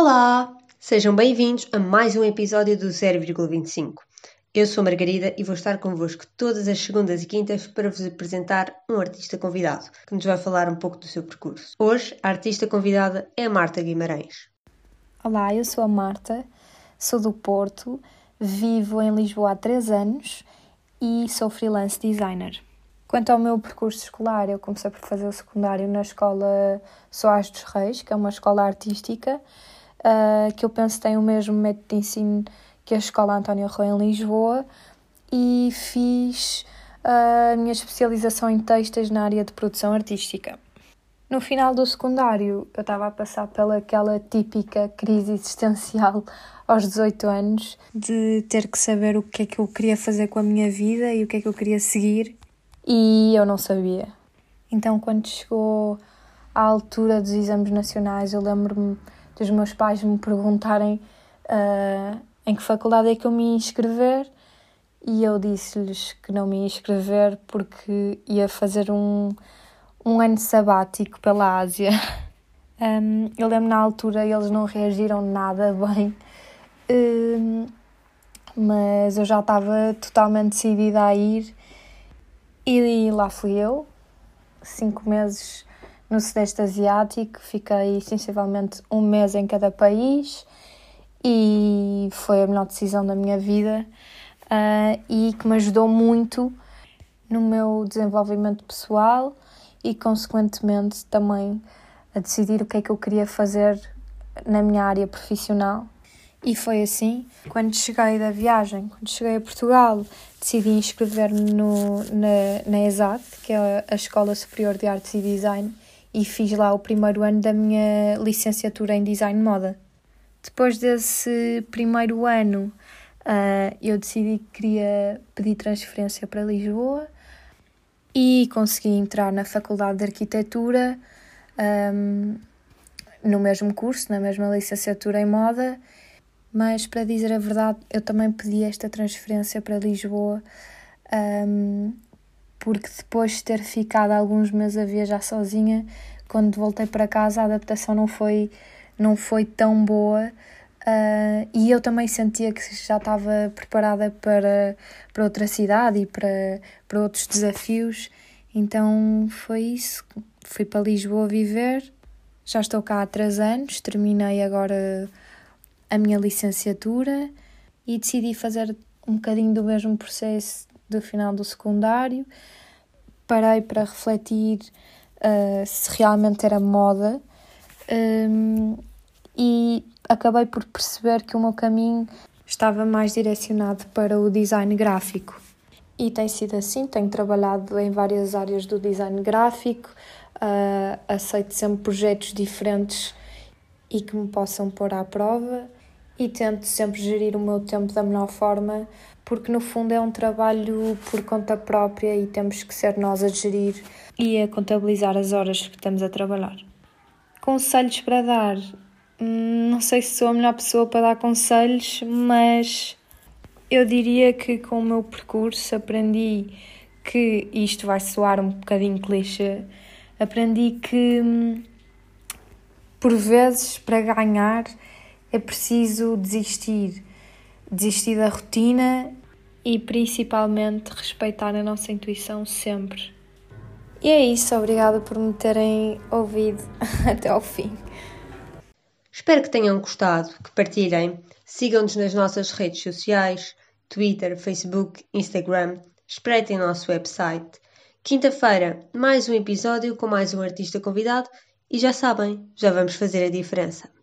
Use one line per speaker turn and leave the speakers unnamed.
Olá! Sejam bem-vindos a mais um episódio do 0,25. Eu sou Margarida e vou estar convosco todas as segundas e quintas para vos apresentar um artista convidado que nos vai falar um pouco do seu percurso. Hoje, a artista convidada é Marta Guimarães.
Olá, eu sou a Marta, sou do Porto, vivo em Lisboa há 3 anos e sou freelance designer. Quanto ao meu percurso escolar, eu comecei por fazer o secundário na escola Soares dos Reis, que é uma escola artística, uh, que eu penso tem o mesmo método de ensino que a escola António Arroio em Lisboa, e fiz a minha especialização em textos na área de produção artística. No final do secundário, eu estava a passar pelaquela típica crise existencial aos 18 anos de ter que saber o que é que eu queria fazer com a minha vida e o que é que eu queria seguir e eu não sabia. Então, quando chegou à altura dos exames nacionais, eu lembro-me dos meus pais me perguntarem uh, em que faculdade é que eu me ia inscrever e eu disse-lhes que não me ia inscrever porque ia fazer um, um ano sabático pela Ásia. Um, eu lembro na altura eles não reagiram nada bem, um, mas eu já estava totalmente decidida a ir e lá fui eu, cinco meses no Sudeste Asiático, fiquei sensivelmente um mês em cada país e foi a melhor decisão da minha vida uh, e que me ajudou muito no meu desenvolvimento pessoal e, consequentemente, também a decidir o que é que eu queria fazer na minha área profissional. E foi assim, quando cheguei da viagem, quando cheguei a Portugal, decidi inscrever-me na, na ESAD, que é a Escola Superior de Artes e Design, e fiz lá o primeiro ano da minha licenciatura em Design Moda. Depois desse primeiro ano, uh, eu decidi que queria pedir transferência para Lisboa e consegui entrar na Faculdade de Arquitetura um, no mesmo curso, na mesma licenciatura em moda mas para dizer a verdade, eu também pedi esta transferência para Lisboa, um, porque depois de ter ficado alguns meses a viajar sozinha, quando voltei para casa a adaptação não foi, não foi tão boa. Uh, e eu também sentia que já estava preparada para, para outra cidade e para, para outros desafios, então foi isso. Fui para Lisboa viver, já estou cá há três anos, terminei agora a minha licenciatura e decidi fazer um bocadinho do mesmo processo do final do secundário. Parei para refletir uh, se realmente era moda um, e acabei por perceber que o meu caminho estava mais direcionado para o design gráfico. E tem sido assim, tenho trabalhado em várias áreas do design gráfico, uh, aceito sempre projetos diferentes e que me possam pôr à prova e tento sempre gerir o meu tempo da melhor forma, porque no fundo é um trabalho por conta própria e temos que ser nós a gerir e a contabilizar as horas que estamos a trabalhar. Conselhos para dar? Não sei se sou a melhor pessoa para dar conselhos, mas eu diria que com o meu percurso aprendi que isto vai soar um bocadinho clichê. Aprendi que hum, por vezes para ganhar é preciso desistir, desistir da rotina e principalmente respeitar a nossa intuição sempre. E é isso, obrigada por me terem ouvido até ao fim.
Espero que tenham gostado, que partilhem. Sigam-nos nas nossas redes sociais, Twitter, Facebook, Instagram. Espreitem nosso website. Quinta-feira, mais um episódio com mais um artista convidado e já sabem, já vamos fazer a diferença.